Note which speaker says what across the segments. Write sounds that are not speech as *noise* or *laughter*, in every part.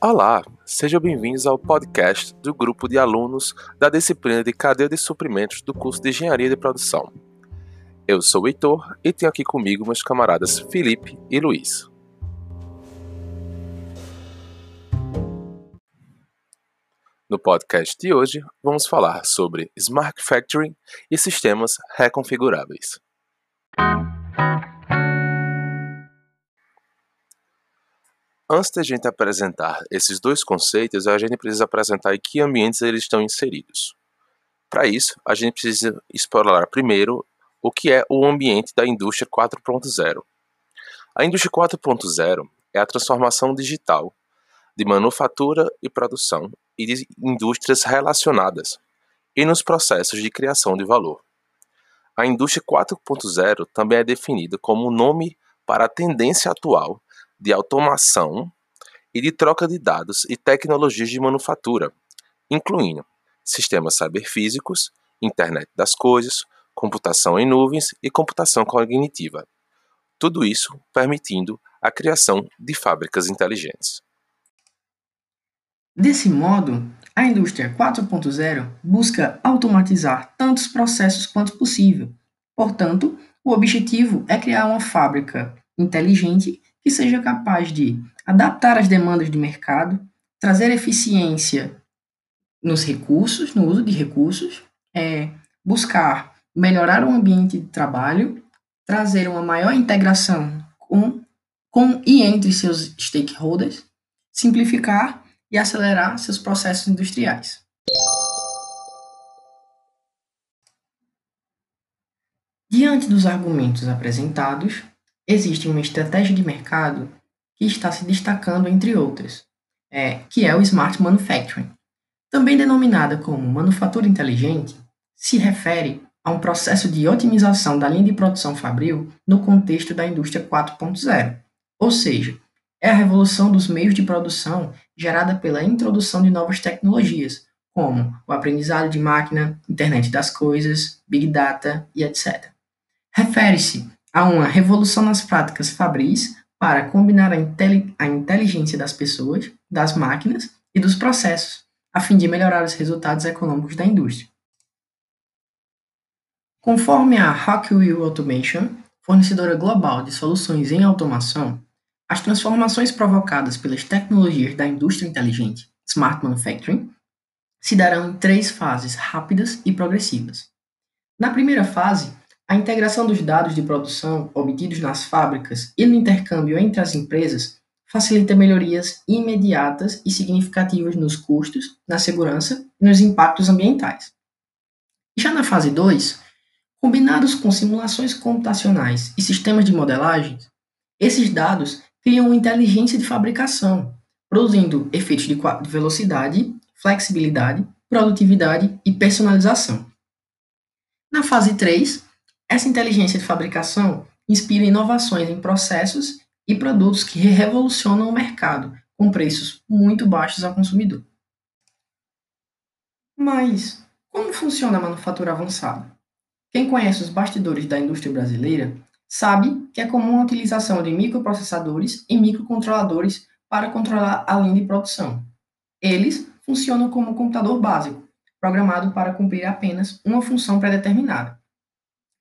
Speaker 1: Olá, sejam bem-vindos ao podcast do grupo de alunos da disciplina de Cadeia de Suprimentos do curso de Engenharia de Produção. Eu sou o Heitor e tenho aqui comigo meus camaradas Felipe e Luiz. No podcast de hoje, vamos falar sobre Smart Factory e sistemas reconfiguráveis. Antes da gente apresentar esses dois conceitos, a gente precisa apresentar em que ambientes eles estão inseridos. Para isso, a gente precisa explorar primeiro o que é o ambiente da indústria 4.0. A indústria 4.0 é a transformação digital de manufatura e produção e de indústrias relacionadas e nos processos de criação de valor. A indústria 4.0 também é definida como o nome para a tendência atual de automação e de troca de dados e tecnologias de manufatura, incluindo sistemas cyberfísicos, internet das coisas, computação em nuvens e computação cognitiva. Tudo isso permitindo a criação de fábricas inteligentes.
Speaker 2: Desse modo, a indústria 4.0 busca automatizar tantos processos quanto possível. Portanto, o objetivo é criar uma fábrica inteligente que seja capaz de adaptar as demandas do mercado, trazer eficiência nos recursos, no uso de recursos, é, buscar melhorar o ambiente de trabalho, trazer uma maior integração com, com e entre seus stakeholders, simplificar e acelerar seus processos industriais. Diante dos argumentos apresentados, existe uma estratégia de mercado que está se destacando entre outras, é, que é o Smart Manufacturing. Também denominada como manufatura inteligente, se refere a um processo de otimização da linha de produção fabril no contexto da indústria 4.0, ou seja, é a revolução dos meios de produção gerada pela introdução de novas tecnologias, como o aprendizado de máquina, internet das coisas, big data e etc. Refere-se Há uma revolução nas práticas fabris para combinar a, a inteligência das pessoas, das máquinas e dos processos, a fim de melhorar os resultados econômicos da indústria. Conforme a Rockwell Automation, fornecedora global de soluções em automação, as transformações provocadas pelas tecnologias da indústria inteligente, Smart Manufacturing, se darão em três fases rápidas e progressivas. Na primeira fase, a integração dos dados de produção obtidos nas fábricas e no intercâmbio entre as empresas facilita melhorias imediatas e significativas nos custos, na segurança e nos impactos ambientais. Já na fase 2, combinados com simulações computacionais e sistemas de modelagem, esses dados criam inteligência de fabricação, produzindo efeitos de velocidade, flexibilidade, produtividade e personalização. Na fase 3, essa inteligência de fabricação inspira inovações em processos e produtos que revolucionam o mercado, com preços muito baixos ao consumidor. Mas como funciona a manufatura avançada? Quem conhece os bastidores da indústria brasileira sabe que é comum a utilização de microprocessadores e microcontroladores para controlar a linha de produção. Eles funcionam como computador básico, programado para cumprir apenas uma função pré-determinada.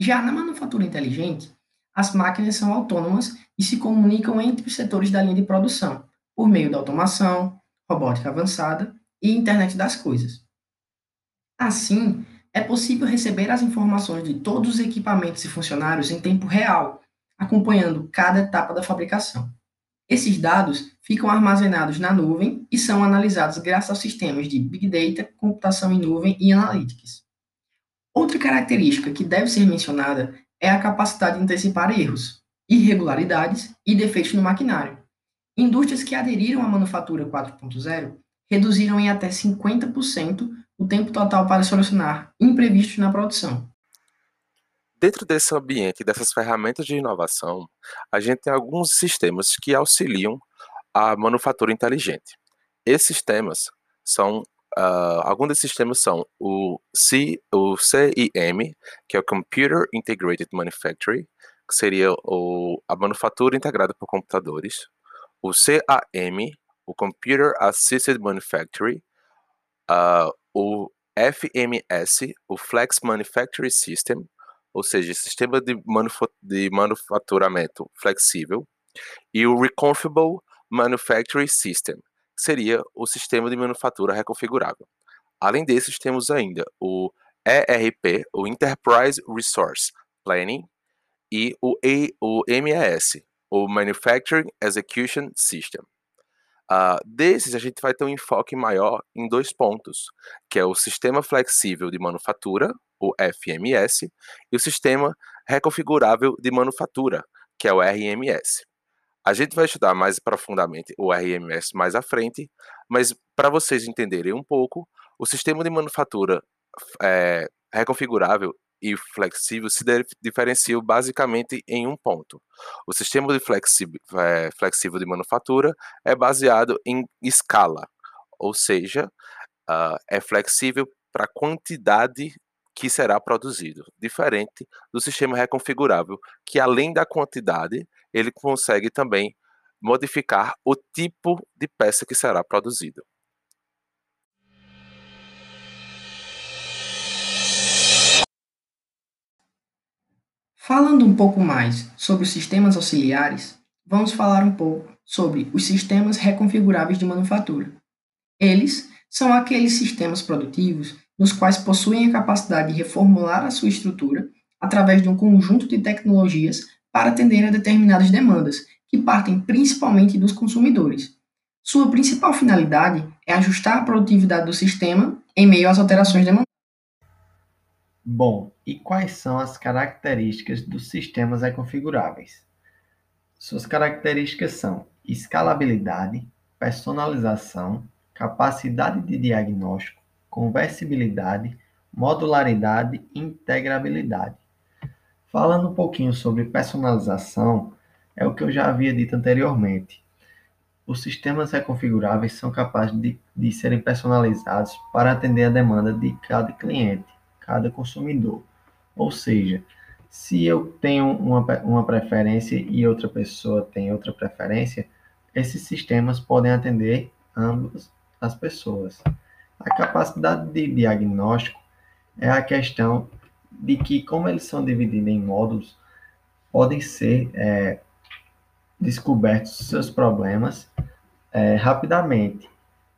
Speaker 2: Já na manufatura inteligente, as máquinas são autônomas e se comunicam entre os setores da linha de produção, por meio da automação, robótica avançada e internet das coisas. Assim, é possível receber as informações de todos os equipamentos e funcionários em tempo real, acompanhando cada etapa da fabricação. Esses dados ficam armazenados na nuvem e são analisados graças aos sistemas de Big Data, computação em nuvem e Analytics. Outra característica que deve ser mencionada é a capacidade de antecipar erros, irregularidades e defeitos no maquinário. Indústrias que aderiram à manufatura 4.0 reduziram em até 50% o tempo total para solucionar imprevistos na produção.
Speaker 1: Dentro desse ambiente, dessas ferramentas de inovação, a gente tem alguns sistemas que auxiliam a manufatura inteligente. Esses sistemas são Uh, alguns desses sistemas são o, C, o CIM, que é o Computer Integrated Manufacturing, que seria o, a manufatura integrada por computadores, o CAM, o Computer Assisted Manufacturing, uh, o FMS, o Flex Manufacturing System, ou seja, sistema de, de manufaturamento flexível, e o Reconfigurable Manufacturing System, que seria o sistema de manufatura reconfigurável. Além desses, temos ainda o ERP, o Enterprise Resource Planning, e o, e, o MES, o Manufacturing Execution System. Uh, desses, a gente vai ter um enfoque maior em dois pontos, que é o Sistema Flexível de Manufatura, o FMS, e o Sistema Reconfigurável de Manufatura, que é o RMS. A gente vai estudar mais profundamente o RMS mais à frente, mas para vocês entenderem um pouco, o sistema de manufatura é, reconfigurável e flexível se diferenciam basicamente em um ponto. O sistema de flexível, é, flexível de manufatura é baseado em escala, ou seja, uh, é flexível para a quantidade que será produzido, diferente do sistema reconfigurável, que além da quantidade, ele consegue também modificar o tipo de peça que será produzido.
Speaker 2: Falando um pouco mais sobre os sistemas auxiliares, vamos falar um pouco sobre os sistemas reconfiguráveis de manufatura. Eles são aqueles sistemas produtivos nos quais possuem a capacidade de reformular a sua estrutura através de um conjunto de tecnologias para atender a determinadas demandas, que partem principalmente dos consumidores. Sua principal finalidade é ajustar a produtividade do sistema em meio às alterações demandadas.
Speaker 3: Bom, e quais são as características dos sistemas reconfiguráveis? Suas características são escalabilidade, personalização, capacidade de diagnóstico, conversibilidade, modularidade e integrabilidade. Falando um pouquinho sobre personalização, é o que eu já havia dito anteriormente. Os sistemas reconfiguráveis são capazes de, de serem personalizados para atender a demanda de cada cliente cada consumidor. Ou seja, se eu tenho uma, uma preferência e outra pessoa tem outra preferência, esses sistemas podem atender ambas as pessoas. A capacidade de diagnóstico é a questão de que, como eles são divididos em módulos, podem ser é, descobertos seus problemas é, rapidamente,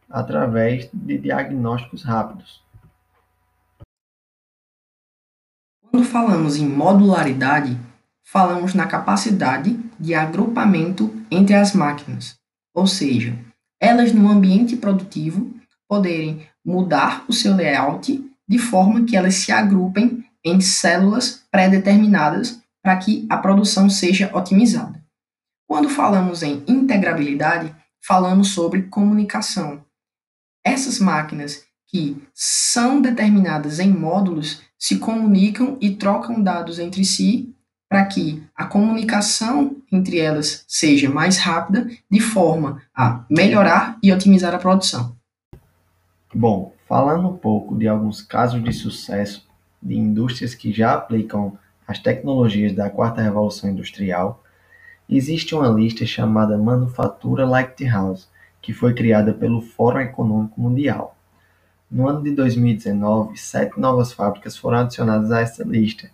Speaker 3: através de diagnósticos rápidos.
Speaker 2: Quando falamos em modularidade, falamos na capacidade de agrupamento entre as máquinas, ou seja, elas no ambiente produtivo poderem mudar o seu layout de forma que elas se agrupem em células pré-determinadas para que a produção seja otimizada. Quando falamos em integrabilidade, falamos sobre comunicação. Essas máquinas que são determinadas em módulos se comunicam e trocam dados entre si para que a comunicação entre elas seja mais rápida, de forma a melhorar e otimizar a produção.
Speaker 3: Bom, falando um pouco de alguns casos de sucesso de indústrias que já aplicam as tecnologias da quarta revolução industrial, existe uma lista chamada Manufatura Lighthouse, que foi criada pelo Fórum Econômico Mundial. No ano de 2019, sete novas fábricas foram adicionadas a essa lista,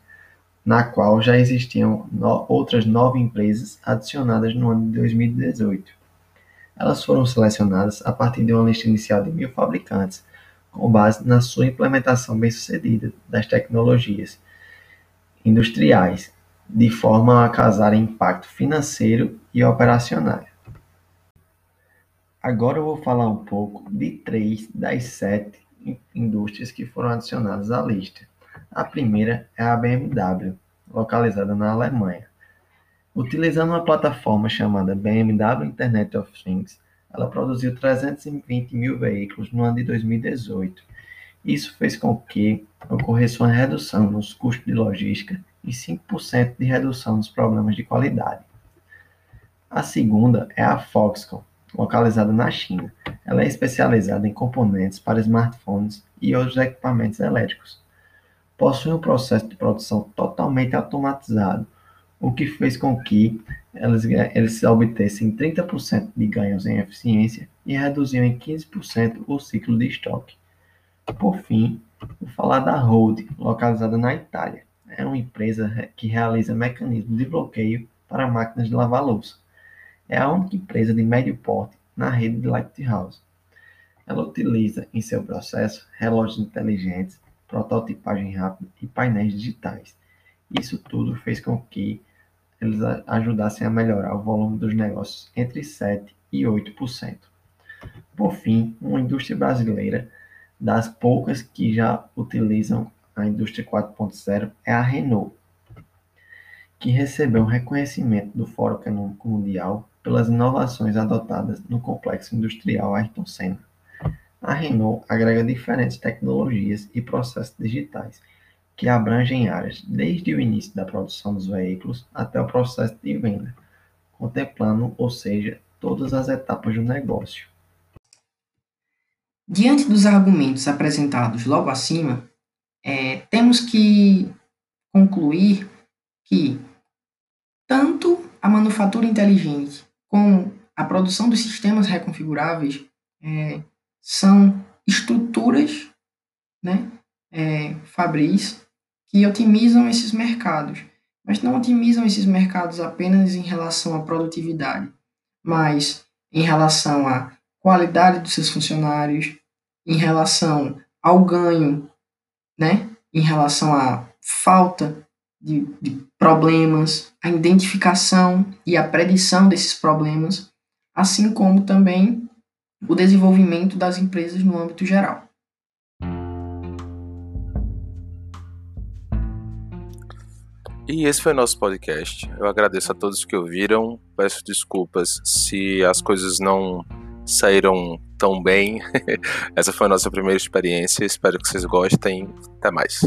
Speaker 3: na qual já existiam no outras nove empresas adicionadas no ano de 2018. Elas foram selecionadas a partir de uma lista inicial de mil fabricantes, com base na sua implementação bem-sucedida das tecnologias industriais, de forma a causar impacto financeiro e operacional. Agora eu vou falar um pouco de três das sete indústrias que foram adicionadas à lista. A primeira é a BMW, localizada na Alemanha. Utilizando uma plataforma chamada BMW Internet of Things, ela produziu 320 mil veículos no ano de 2018. Isso fez com que ocorresse uma redução nos custos de logística e 5% de redução nos problemas de qualidade. A segunda é a Foxconn, localizada na China. Ela é especializada em componentes para smartphones e outros equipamentos elétricos. Possui um processo de produção totalmente automatizado, o que fez com que eles, eles obtessem 30% de ganhos em eficiência e reduziam em 15% o ciclo de estoque. Por fim, vou falar da Hold, localizada na Itália. É uma empresa que realiza mecanismos de bloqueio para máquinas de lavar louça. É a única empresa de médio porte na rede de Lighthouse. Ela utiliza em seu processo relógios inteligentes, prototipagem rápida e painéis digitais. Isso tudo fez com que eles ajudassem a melhorar o volume dos negócios entre 7% e 8%. Por fim, uma indústria brasileira das poucas que já utilizam a indústria 4.0 é a Renault, que recebeu um reconhecimento do Fórum Econômico Mundial pelas inovações adotadas no complexo industrial Ayrton Senna. A Renault agrega diferentes tecnologias e processos digitais que abrangem áreas desde o início da produção dos veículos até o processo de venda, contemplando, ou seja, todas as etapas do negócio.
Speaker 2: Diante dos argumentos apresentados logo acima, é, temos que concluir que tanto a manufatura inteligente como a produção dos sistemas reconfiguráveis é, são estruturas né, é, fabris que otimizam esses mercados, mas não otimizam esses mercados apenas em relação à produtividade, mas em relação à qualidade dos seus funcionários, em relação ao ganho, né? em relação à falta de, de problemas, a identificação e a predição desses problemas, assim como também o desenvolvimento das empresas no âmbito geral.
Speaker 1: E esse foi o nosso podcast. Eu agradeço a todos que ouviram. Peço desculpas se as coisas não saíram tão bem. *laughs* Essa foi a nossa primeira experiência. Espero que vocês gostem. Até mais.